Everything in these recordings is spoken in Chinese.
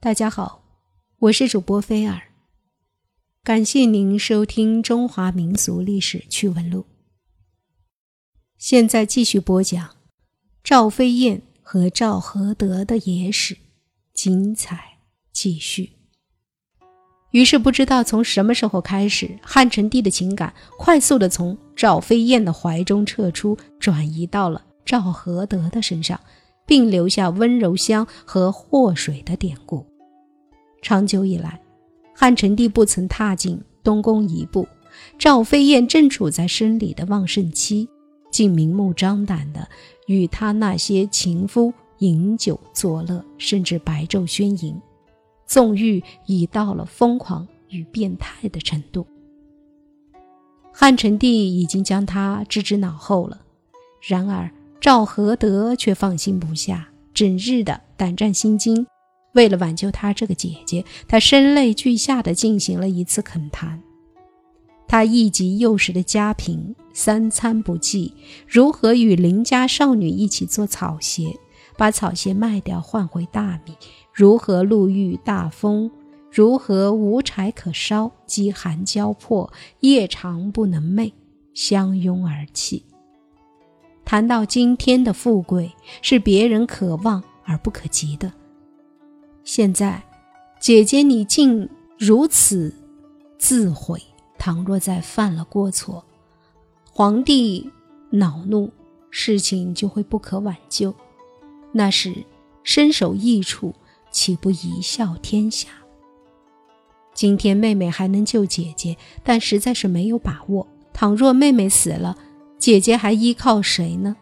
大家好，我是主播菲尔，感谢您收听《中华民俗历史趣闻录》。现在继续播讲赵飞燕和赵合德的野史，精彩继续。于是不知道从什么时候开始，汉成帝的情感快速的从赵飞燕的怀中撤出，转移到了赵合德的身上。并留下温柔乡和祸水的典故。长久以来，汉成帝不曾踏进东宫一步。赵飞燕正处在生理的旺盛期，竟明目张胆地与他那些情夫饮酒作乐，甚至白昼宣淫，纵欲已到了疯狂与变态的程度。汉成帝已经将他置之脑后了，然而。赵合德却放心不下，整日的胆战心惊。为了挽救他这个姐姐，他声泪俱下的进行了一次恳谈。他忆及幼时的家贫，三餐不济，如何与邻家少女一起做草鞋，把草鞋卖掉换回大米？如何路遇大风？如何无柴可烧，饥寒交迫，夜长不能寐，相拥而泣？谈到今天的富贵是别人可望而不可及的，现在，姐姐你竟如此自毁。倘若再犯了过错，皇帝恼怒，事情就会不可挽救。那时身首异处，岂不贻笑天下？今天妹妹还能救姐姐，但实在是没有把握。倘若妹妹死了，姐姐还依靠谁呢？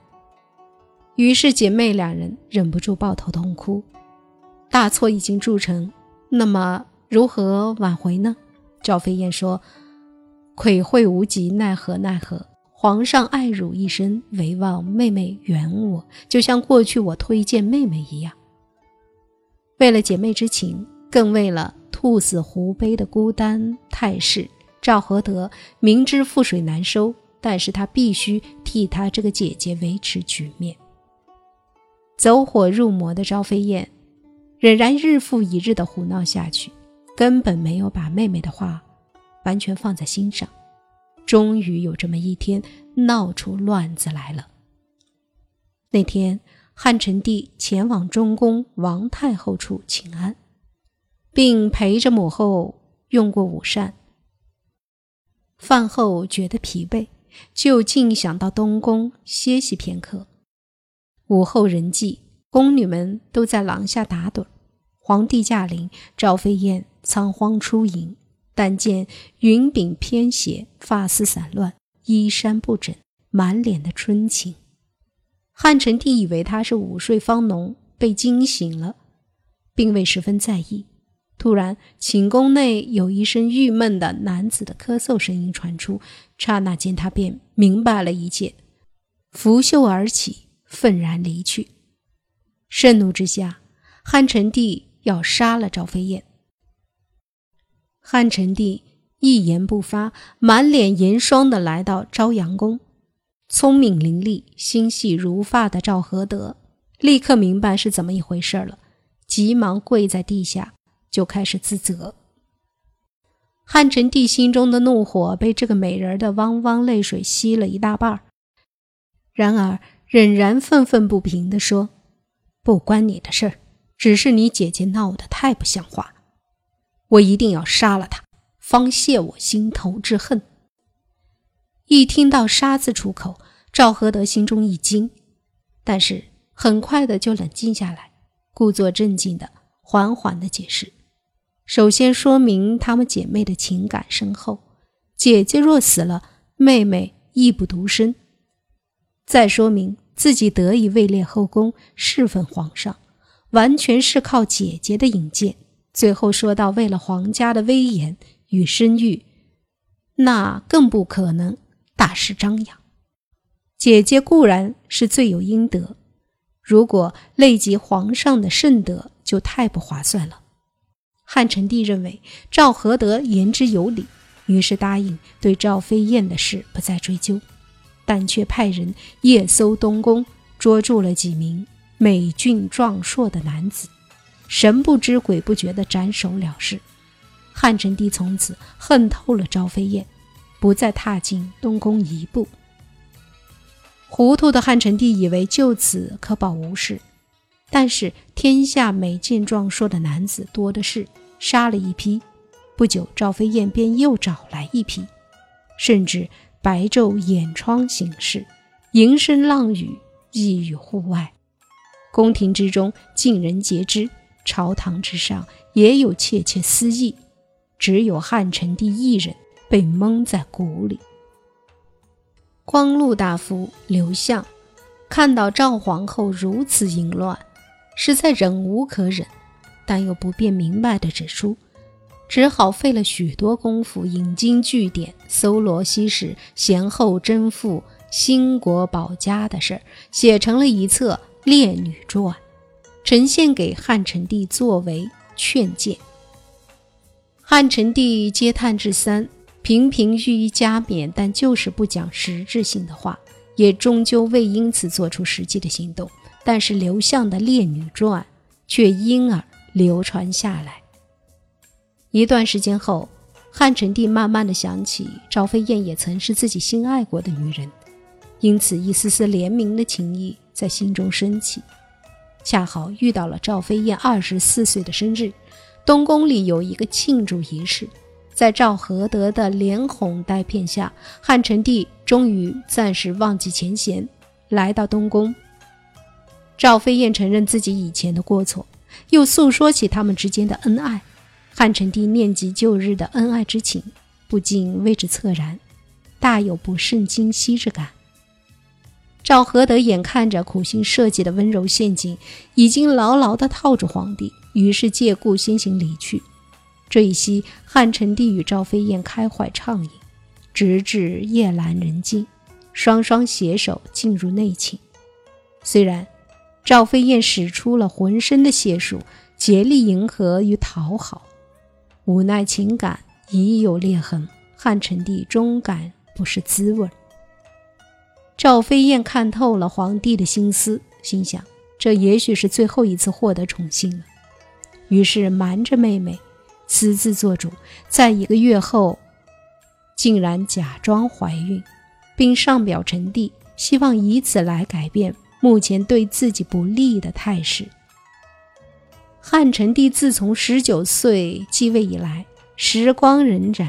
于是姐妹两人忍不住抱头痛哭。大错已经铸成，那么如何挽回呢？赵飞燕说：“悔无及，奈何奈何！皇上爱汝一生，唯望妹妹圆我，就像过去我推荐妹妹一样。为了姐妹之情，更为了兔死狐悲的孤单态势，赵合德明知覆水难收。”但是他必须替他这个姐姐维持局面。走火入魔的赵飞燕，仍然日复一日的胡闹下去，根本没有把妹妹的话完全放在心上。终于有这么一天，闹出乱子来了。那天，汉成帝前往中宫王太后处请安，并陪着母后用过午膳。饭后觉得疲惫。就竟想到东宫歇息片刻。午后人寂，宫女们都在廊下打盹。皇帝驾临，赵飞燕仓皇出迎，但见云鬓偏斜，发丝散乱，衣衫不整，满脸的春情。汉成帝以为她是午睡方浓，被惊醒了，并未十分在意。突然，寝宫内有一声郁闷的男子的咳嗽声音传出，刹那间，他便明白了一切，拂袖而起，愤然离去。盛怒之下，汉成帝要杀了赵飞燕。汉成帝一言不发，满脸严霜的来到朝阳宫。聪明伶俐、心细如发的赵合德立刻明白是怎么一回事了，急忙跪在地下。就开始自责。汉成帝心中的怒火被这个美人的汪汪泪水吸了一大半然而仍然愤愤不平地说：“不关你的事儿，只是你姐姐闹得太不像话，我一定要杀了她，方泄我心头之恨。”一听到“杀”字出口，赵合德心中一惊，但是很快的就冷静下来，故作镇静的缓缓的解释。首先说明她们姐妹的情感深厚，姐姐若死了，妹妹亦不独身。再说明自己得以位列后宫，侍奉皇上，完全是靠姐姐的引荐。最后说到为了皇家的威严与声誉，那更不可能大肆张扬。姐姐固然是罪有应得，如果累及皇上的圣德，就太不划算了。汉成帝认为赵合德言之有理，于是答应对赵飞燕的事不再追究，但却派人夜搜东宫，捉住了几名美俊壮硕的男子，神不知鬼不觉地斩首了事。汉成帝从此恨透了赵飞燕，不再踏进东宫一步。糊涂的汉成帝以为就此可保无事，但是天下美健壮硕的男子多的是，杀了一批，不久赵飞燕便又找来一批，甚至白昼掩窗行事，迎声浪语，意于户外。宫廷之中尽人皆知，朝堂之上也有窃窃私议。只有汉成帝一人被蒙在鼓里。光禄大夫刘向看到赵皇后如此淫乱，实在忍无可忍，但又不便明白地指出，只好费了许多功夫，引经据典，搜罗西史贤后贞妇兴国保家的事儿，写成了一册《烈女传》，呈现给汉成帝作为劝谏。汉成帝嗟叹至三，频频予以加冕，但就是不讲实质性的话，也终究未因此做出实际的行动。但是刘向的《烈女传》却因而流传下来。一段时间后，汉成帝慢慢的想起赵飞燕也曾是自己心爱过的女人，因此一丝丝怜悯的情谊在心中升起。恰好遇到了赵飞燕二十四岁的生日。东宫里有一个庆祝仪式，在赵合德的连哄带骗下，汉成帝终于暂时忘记前嫌，来到东宫。赵飞燕承认自己以前的过错，又诉说起他们之间的恩爱。汉成帝念及旧日的恩爱之情，不禁为之恻然，大有不胜今夕之感。赵合德眼看着苦心设计的温柔陷阱已经牢牢地套住皇帝。于是借故先行离去。这一夕，汉成帝与赵飞燕开怀畅饮，直至夜阑人静，双双携手进入内寝。虽然赵飞燕使出了浑身的解数，竭力迎合与讨好，无奈情感已有裂痕，汉成帝终感不是滋味。赵飞燕看透了皇帝的心思，心想：这也许是最后一次获得宠幸了。于是瞒着妹妹，私自做主，在一个月后，竟然假装怀孕，并上表成帝，希望以此来改变目前对自己不利的态势。汉成帝自从十九岁继位以来，时光荏苒，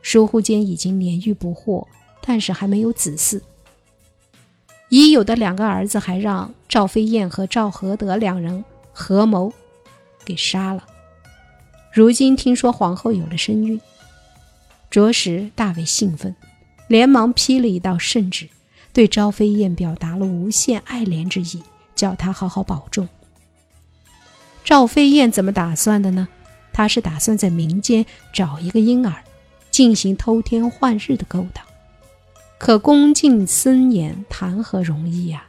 疏忽间已经年逾不惑，但是还没有子嗣。已有的两个儿子还让赵飞燕和赵合德两人合谋。给杀了。如今听说皇后有了身孕，着实大为兴奋，连忙批了一道圣旨，对赵飞燕表达了无限爱怜之意，叫她好好保重。赵飞燕怎么打算的呢？她是打算在民间找一个婴儿，进行偷天换日的勾当。可恭敬森严，谈何容易呀！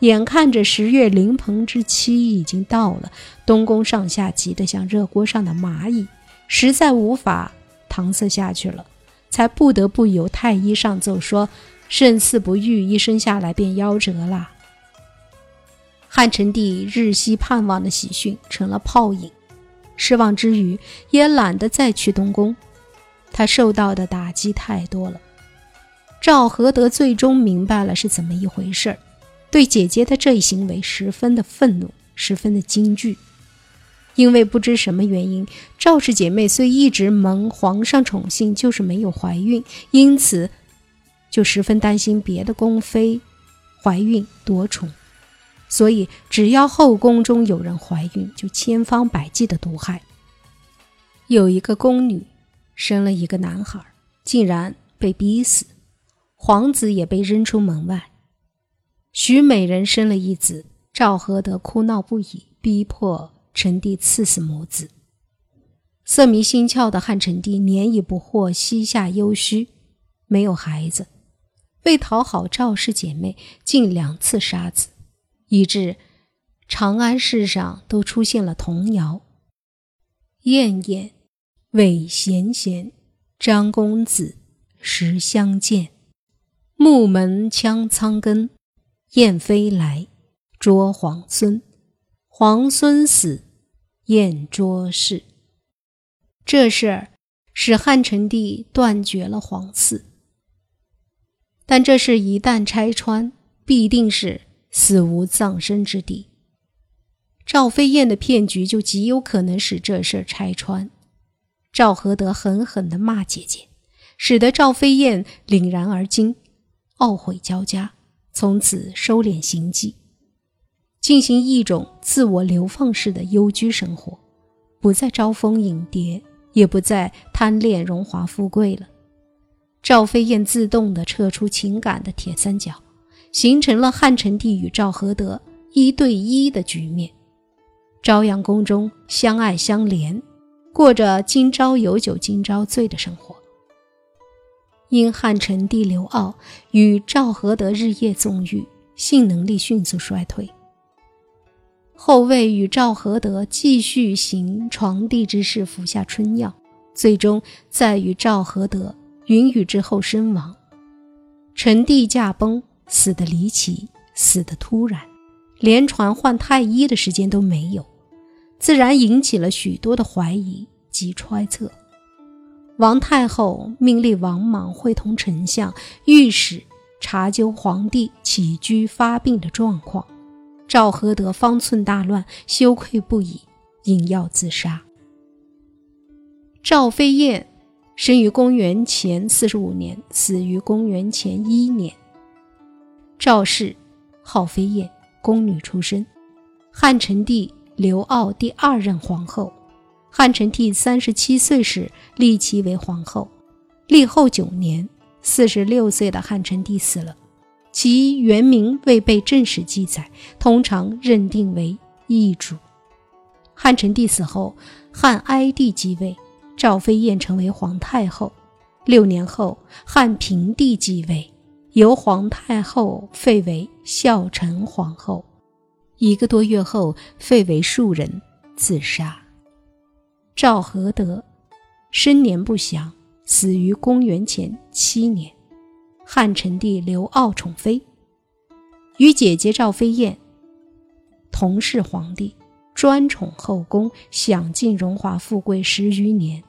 眼看着十月临盆之期已经到了，东宫上下急得像热锅上的蚂蚁，实在无法搪塞下去了，才不得不由太医上奏说：“甚嗣不育，一生下来便夭折了。”汉成帝日夕盼望的喜讯成了泡影，失望之余也懒得再去东宫，他受到的打击太多了。赵合德最终明白了是怎么一回事儿。对姐姐的这一行为十分的愤怒，十分的惊惧，因为不知什么原因，赵氏姐妹虽一直蒙皇上宠幸，就是没有怀孕，因此就十分担心别的宫妃怀孕夺宠，所以只要后宫中有人怀孕，就千方百计的毒害。有一个宫女生了一个男孩，竟然被逼死，皇子也被扔出门外。徐美人生了一子，赵合德哭闹不已，逼迫成帝赐死母子。色迷心窍的汉成帝年已不惑，膝下忧虚，没有孩子。为讨好赵氏姐妹，竟两次杀子，以致长安市上都出现了童谣：“燕燕，韦贤贤，张公子，时相见，木门枪苍根。”燕飞来，捉皇孙，皇孙死，燕捉氏。这事儿使汉成帝断绝了皇嗣。但这事一旦拆穿，必定是死无葬身之地。赵飞燕的骗局就极有可能使这事拆穿。赵合德狠狠地骂姐姐，使得赵飞燕凛然而惊，懊悔交加，从此收敛行迹，进行一种自我流放式的幽居生活，不再招蜂引蝶，也不再贪恋荣华富贵了。赵飞燕自动地撤出情感的铁三角，形成了汉成帝与赵合德一对一的局面。朝阳宫中相爱相怜，过着今朝有酒今朝醉的生活。因汉成帝刘骜与赵合德日夜纵欲，性能力迅速衰退。后位与赵合德继续行床帝之事，服下春药，最终再与赵合德。云雨之后身亡，成帝驾崩，死得离奇，死得突然，连传唤太医的时间都没有，自然引起了许多的怀疑及揣测。王太后命令王莽会同丞相、御史查究皇帝起居发病的状况。赵合德方寸大乱，羞愧不已，饮药自杀。赵飞燕。生于公元前四十五年，死于公元前一年。赵氏，号飞燕，宫女出身。汉成帝刘骜第二任皇后。汉成帝三十七岁时立其为皇后。立后九年，四十六岁的汉成帝死了，其原名未被正史记载，通常认定为异主。汉成帝死后，汉哀帝继位。赵飞燕成为皇太后。六年后，汉平帝继位，由皇太后废为孝成皇后。一个多月后，废为庶人，自杀。赵合德生年不详，死于公元前七年。汉成帝刘骜宠妃，与姐姐赵飞燕同是皇帝。专宠后宫，享尽荣华富贵十余年。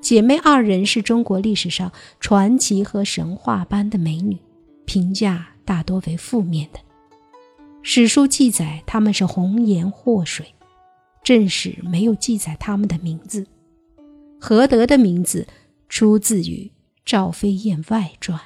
姐妹二人是中国历史上传奇和神话般的美女，评价大多为负面的。史书记载她们是红颜祸水，正史没有记载她们的名字。何德的名字出自于《赵飞燕外传》。